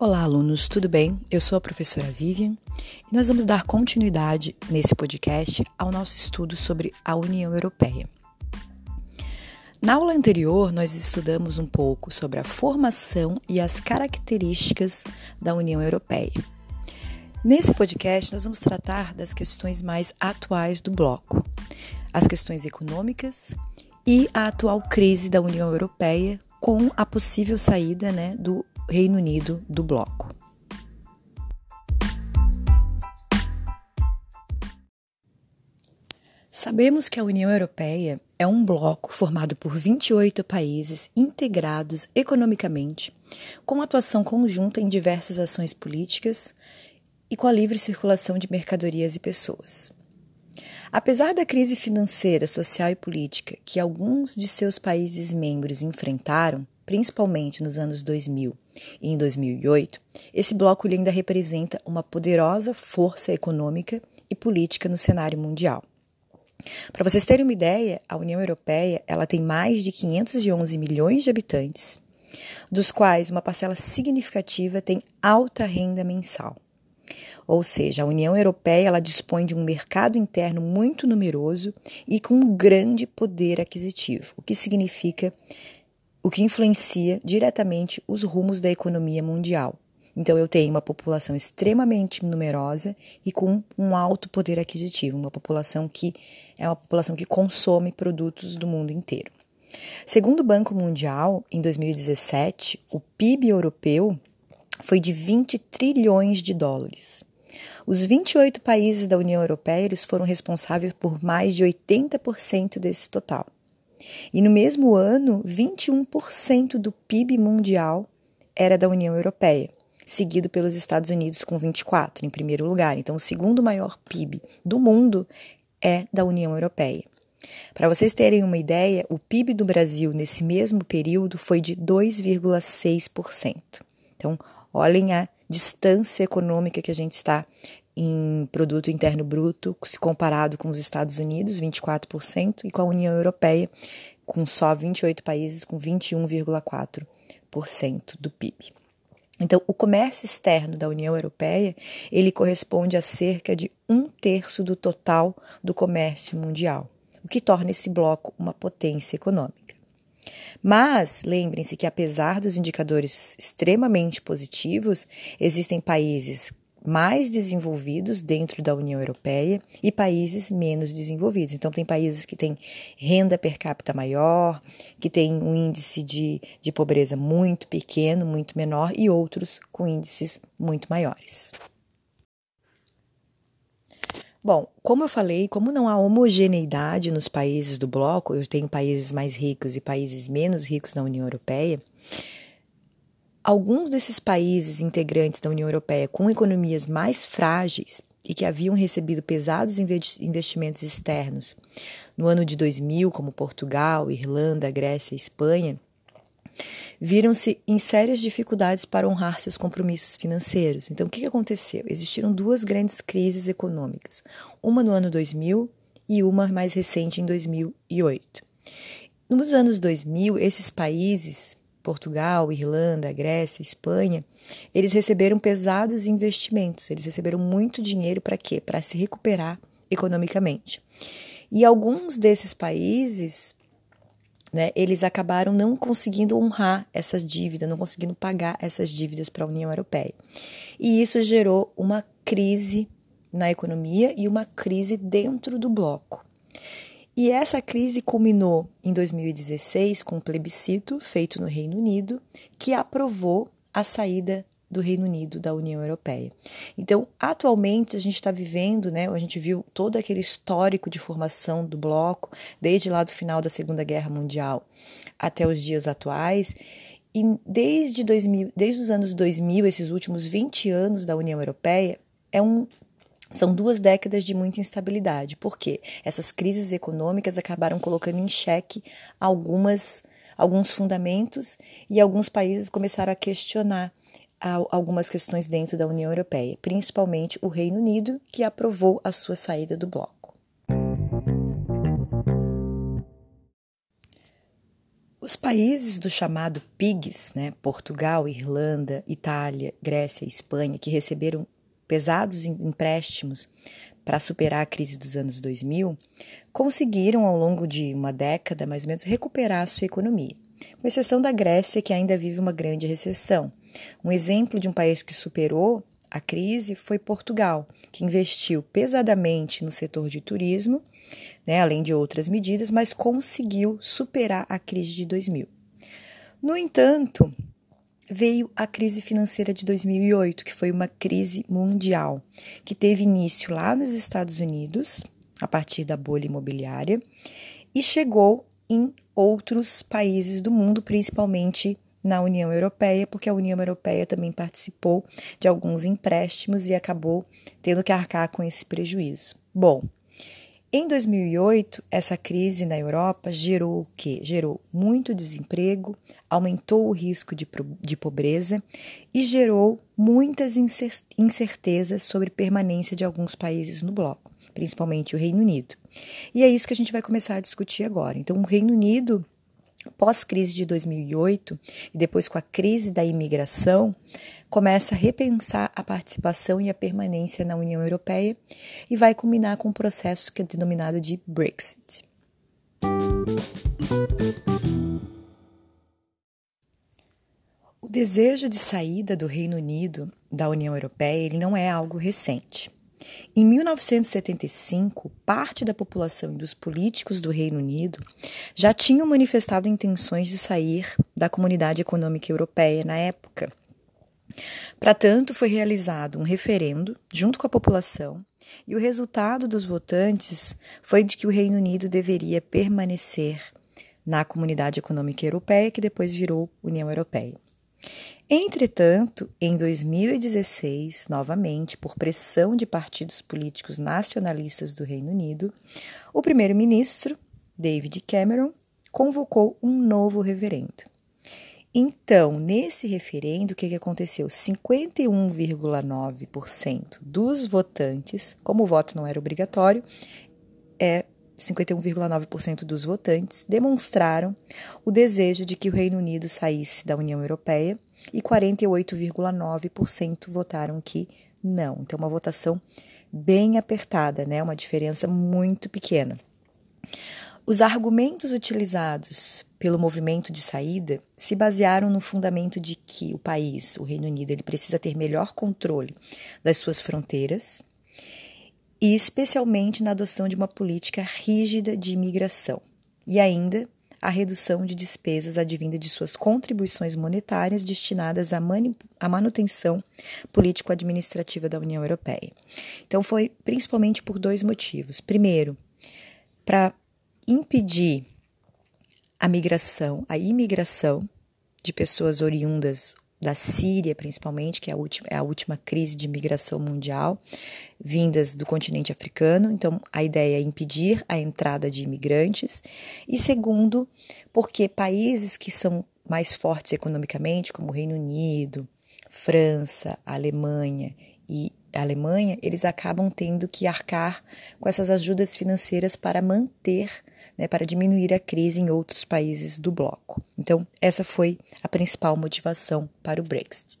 Olá, alunos, tudo bem? Eu sou a professora Vivian e nós vamos dar continuidade nesse podcast ao nosso estudo sobre a União Europeia. Na aula anterior, nós estudamos um pouco sobre a formação e as características da União Europeia. Nesse podcast, nós vamos tratar das questões mais atuais do bloco, as questões econômicas e a atual crise da União Europeia com a possível saída né, do Reino Unido do bloco. Sabemos que a União Europeia é um bloco formado por 28 países integrados economicamente, com atuação conjunta em diversas ações políticas e com a livre circulação de mercadorias e pessoas. Apesar da crise financeira, social e política que alguns de seus países membros enfrentaram, principalmente nos anos 2000 e em 2008, esse bloco ainda representa uma poderosa força econômica e política no cenário mundial. Para vocês terem uma ideia, a União Europeia ela tem mais de 511 milhões de habitantes, dos quais uma parcela significativa tem alta renda mensal. Ou seja, a União Europeia ela dispõe de um mercado interno muito numeroso e com um grande poder aquisitivo, o que significa o que influencia diretamente os rumos da economia mundial. Então, eu tenho uma população extremamente numerosa e com um alto poder aquisitivo, uma população que é uma população que consome produtos do mundo inteiro. Segundo o Banco Mundial, em 2017, o PIB europeu foi de 20 trilhões de dólares. Os 28 países da União Europeia eles foram responsáveis por mais de 80% desse total. E no mesmo ano, 21% do PIB mundial era da União Europeia, seguido pelos Estados Unidos com 24 em primeiro lugar. Então, o segundo maior PIB do mundo é da União Europeia. Para vocês terem uma ideia, o PIB do Brasil nesse mesmo período foi de 2,6%. Então, olhem a distância econômica que a gente está em produto interno bruto, se comparado com os Estados Unidos, 24%, e com a União Europeia, com só 28 países, com 21,4% do PIB. Então, o comércio externo da União Europeia ele corresponde a cerca de um terço do total do comércio mundial, o que torna esse bloco uma potência econômica. Mas lembrem-se que, apesar dos indicadores extremamente positivos, existem países mais desenvolvidos dentro da União Europeia e países menos desenvolvidos. Então, tem países que têm renda per capita maior, que têm um índice de, de pobreza muito pequeno, muito menor, e outros com índices muito maiores. Bom, como eu falei, como não há homogeneidade nos países do bloco, eu tenho países mais ricos e países menos ricos na União Europeia, alguns desses países integrantes da União Europeia com economias mais frágeis e que haviam recebido pesados investimentos externos no ano de 2000, como Portugal, Irlanda, Grécia e Espanha, viram-se em sérias dificuldades para honrar seus compromissos financeiros. Então, o que aconteceu? Existiram duas grandes crises econômicas, uma no ano 2000 e uma mais recente em 2008. Nos anos 2000, esses países, Portugal, Irlanda, Grécia, Espanha, eles receberam pesados investimentos, eles receberam muito dinheiro para quê? Para se recuperar economicamente. E alguns desses países né, eles acabaram não conseguindo honrar essas dívidas, não conseguindo pagar essas dívidas para a União Europeia. E isso gerou uma crise na economia e uma crise dentro do bloco. E essa crise culminou em 2016 com um plebiscito feito no Reino Unido que aprovou a saída do Reino Unido da União Europeia. Então, atualmente a gente está vivendo, né? A gente viu todo aquele histórico de formação do bloco desde lá do final da Segunda Guerra Mundial até os dias atuais. E desde 2000, desde os anos 2000, esses últimos 20 anos da União Europeia, é um são duas décadas de muita instabilidade, porque essas crises econômicas acabaram colocando em xeque algumas alguns fundamentos e alguns países começaram a questionar algumas questões dentro da União Europeia, principalmente o Reino Unido, que aprovou a sua saída do bloco. Os países do chamado PIGS, né, Portugal, Irlanda, Itália, Grécia e Espanha, que receberam pesados empréstimos para superar a crise dos anos 2000, conseguiram ao longo de uma década, mais ou menos, recuperar a sua economia, com exceção da Grécia, que ainda vive uma grande recessão. Um exemplo de um país que superou a crise foi Portugal, que investiu pesadamente no setor de turismo, né, além de outras medidas, mas conseguiu superar a crise de 2000. No entanto, veio a crise financeira de 2008, que foi uma crise mundial, que teve início lá nos Estados Unidos, a partir da bolha imobiliária, e chegou em outros países do mundo, principalmente na União Europeia, porque a União Europeia também participou de alguns empréstimos e acabou tendo que arcar com esse prejuízo. Bom, em 2008, essa crise na Europa gerou o quê? Gerou muito desemprego, aumentou o risco de, de pobreza e gerou muitas incertezas sobre permanência de alguns países no bloco, principalmente o Reino Unido. E é isso que a gente vai começar a discutir agora. Então, o Reino Unido pós-crise de 2008 e depois com a crise da imigração, começa a repensar a participação e a permanência na União Europeia e vai culminar com um processo que é denominado de Brexit. O desejo de saída do Reino Unido da União Europeia ele não é algo recente. Em 1975, parte da população e dos políticos do Reino Unido já tinham manifestado intenções de sair da Comunidade Econômica Europeia na época. Para tanto, foi realizado um referendo junto com a população, e o resultado dos votantes foi de que o Reino Unido deveria permanecer na Comunidade Econômica Europeia, que depois virou União Europeia. Entretanto, em 2016, novamente, por pressão de partidos políticos nacionalistas do Reino Unido, o primeiro-ministro, David Cameron, convocou um novo referendo. Então, nesse referendo, o que, que aconteceu? 51,9% dos votantes, como o voto não era obrigatório, é 51,9% dos votantes demonstraram o desejo de que o Reino Unido saísse da União Europeia e 48,9% votaram que não. Então, uma votação bem apertada, né? Uma diferença muito pequena. Os argumentos utilizados pelo movimento de saída se basearam no fundamento de que o país, o Reino Unido, ele precisa ter melhor controle das suas fronteiras e especialmente na adoção de uma política rígida de imigração. E ainda a redução de despesas advinda de suas contribuições monetárias destinadas à, manutenção político-administrativa da União Europeia. Então, foi principalmente por dois motivos. Primeiro, para impedir a migração, a imigração de pessoas oriundas da Síria, principalmente, que é a, última, é a última crise de migração mundial, vindas do continente africano. Então, a ideia é impedir a entrada de imigrantes. E segundo, porque países que são mais fortes economicamente, como o Reino Unido, França, Alemanha e Alemanha, eles acabam tendo que arcar com essas ajudas financeiras para manter né, para diminuir a crise em outros países do bloco. Então, essa foi a principal motivação para o Brexit.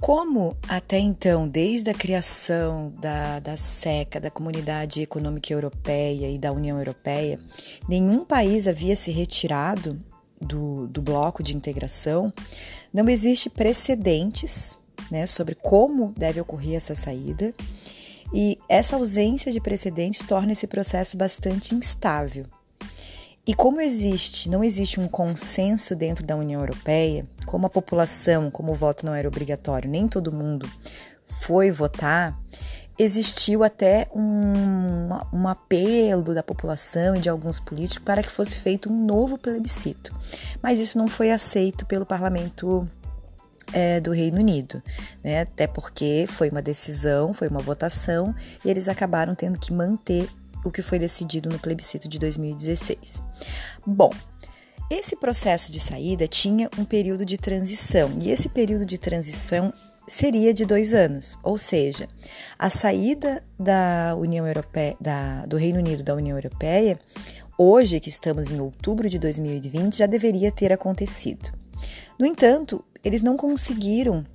Como até então, desde a criação da, da SECA, da Comunidade Econômica Europeia e da União Europeia, nenhum país havia se retirado do, do bloco de integração, não existe precedentes né, sobre como deve ocorrer essa saída, e essa ausência de precedentes torna esse processo bastante instável. E como existe, não existe um consenso dentro da União Europeia, como a população, como o voto não era obrigatório, nem todo mundo foi votar, existiu até um, um, apelo da população e de alguns políticos para que fosse feito um novo plebiscito. Mas isso não foi aceito pelo parlamento é, do Reino Unido, né? Até porque foi uma decisão, foi uma votação e eles acabaram tendo que manter o que foi decidido no plebiscito de 2016. Bom, esse processo de saída tinha um período de transição e esse período de transição seria de dois anos, ou seja, a saída da União Europeia, da, do Reino Unido da União Europeia, hoje que estamos em outubro de 2020, já deveria ter acontecido. No entanto, eles não conseguiram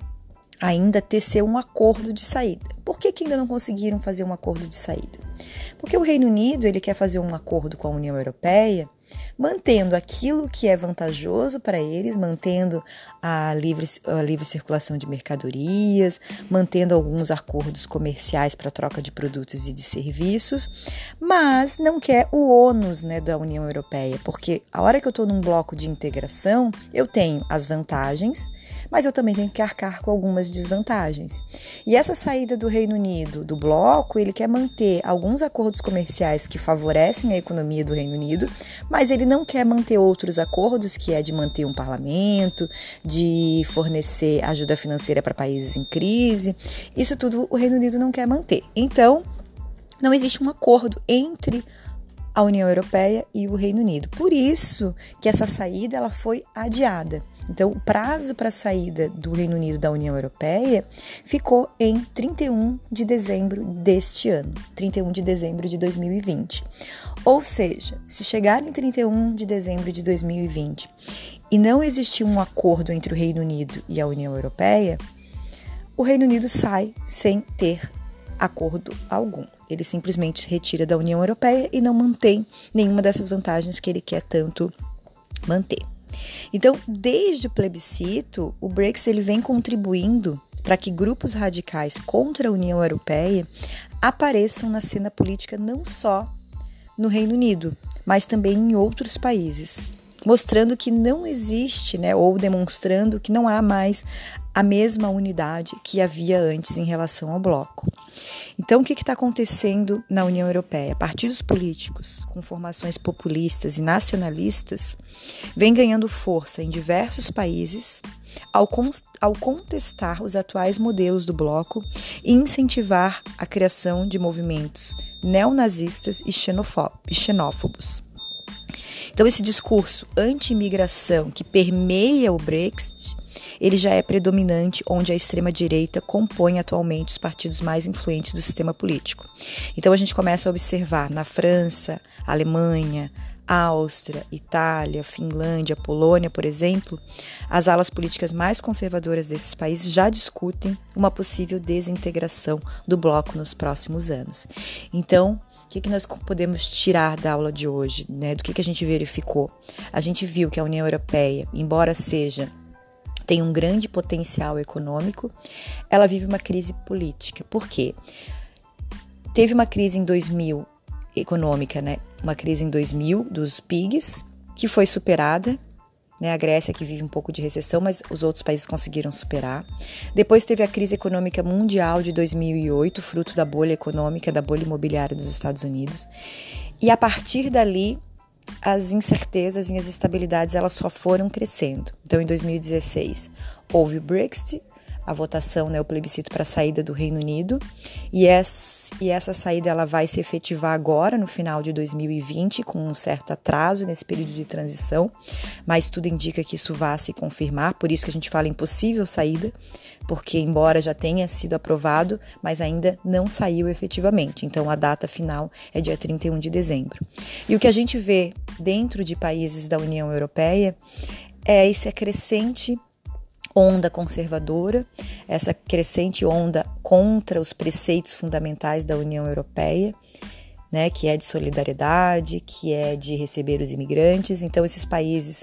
ainda tecer um acordo de saída. Por que, que ainda não conseguiram fazer um acordo de saída? Porque o Reino Unido ele quer fazer um acordo com a União Europeia mantendo aquilo que é vantajoso para eles, mantendo a livre, a livre circulação de mercadorias, mantendo alguns acordos comerciais para troca de produtos e de serviços, mas não quer o ônus né, da União Europeia, porque a hora que eu estou num bloco de integração, eu tenho as vantagens, mas eu também tenho que arcar com algumas desvantagens. E essa saída do Reino Unido do bloco, ele quer manter alguns acordos comerciais que favorecem a economia do Reino Unido, mas ele não quer manter outros acordos, que é de manter um parlamento, de fornecer ajuda financeira para países em crise. Isso tudo o Reino Unido não quer manter. Então, não existe um acordo entre a União Europeia e o Reino Unido. Por isso que essa saída ela foi adiada. Então, o prazo para a saída do Reino Unido da União Europeia ficou em 31 de dezembro deste ano, 31 de dezembro de 2020. Ou seja, se chegar em 31 de dezembro de 2020 e não existir um acordo entre o Reino Unido e a União Europeia, o Reino Unido sai sem ter acordo algum. Ele simplesmente se retira da União Europeia e não mantém nenhuma dessas vantagens que ele quer tanto manter. Então, desde o plebiscito, o Brexit ele vem contribuindo para que grupos radicais contra a União Europeia apareçam na cena política não só no Reino Unido, mas também em outros países, mostrando que não existe, né, ou demonstrando que não há mais a mesma unidade que havia antes em relação ao bloco. Então, o que está acontecendo na União Europeia? Partidos políticos com formações populistas e nacionalistas vêm ganhando força em diversos países ao, ao contestar os atuais modelos do bloco e incentivar a criação de movimentos neonazistas e xenófobos. Então, esse discurso anti-imigração que permeia o Brexit ele já é predominante onde a extrema-direita compõe atualmente os partidos mais influentes do sistema político. Então a gente começa a observar na França, Alemanha, Áustria, Itália, Finlândia, Polônia, por exemplo, as alas políticas mais conservadoras desses países já discutem uma possível desintegração do bloco nos próximos anos. Então, o que, que nós podemos tirar da aula de hoje? Né? Do que, que a gente verificou? A gente viu que a União Europeia, embora seja tem um grande potencial econômico, ela vive uma crise política. Por quê? Teve uma crise em 2000 econômica, né? Uma crise em 2000 dos PIGs, que foi superada, né? A Grécia que vive um pouco de recessão, mas os outros países conseguiram superar. Depois teve a crise econômica mundial de 2008, fruto da bolha econômica, da bolha imobiliária dos Estados Unidos. E a partir dali, as incertezas e as instabilidades elas só foram crescendo. Então, em 2016, houve o Brexit, a votação, né, o plebiscito para a saída do Reino Unido, e essa, e essa saída ela vai se efetivar agora, no final de 2020, com um certo atraso nesse período de transição, mas tudo indica que isso vá se confirmar, por isso que a gente fala impossível saída, porque embora já tenha sido aprovado, mas ainda não saiu efetivamente. Então a data final é dia 31 de dezembro. E o que a gente vê dentro de países da União Europeia é esse crescente onda conservadora, essa crescente onda contra os preceitos fundamentais da União Europeia, né, que é de solidariedade, que é de receber os imigrantes. Então, esses países,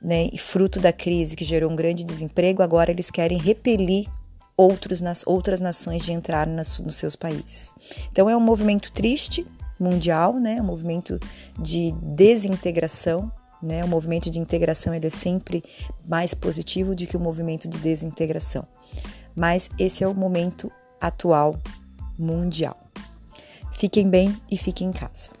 né, fruto da crise que gerou um grande desemprego, agora eles querem repelir outros, nas, outras nações de entrar nas, nos seus países. Então, é um movimento triste mundial, né, um movimento de desintegração né? O movimento de integração ele é sempre mais positivo do que o movimento de desintegração. Mas esse é o momento atual mundial. Fiquem bem e fiquem em casa.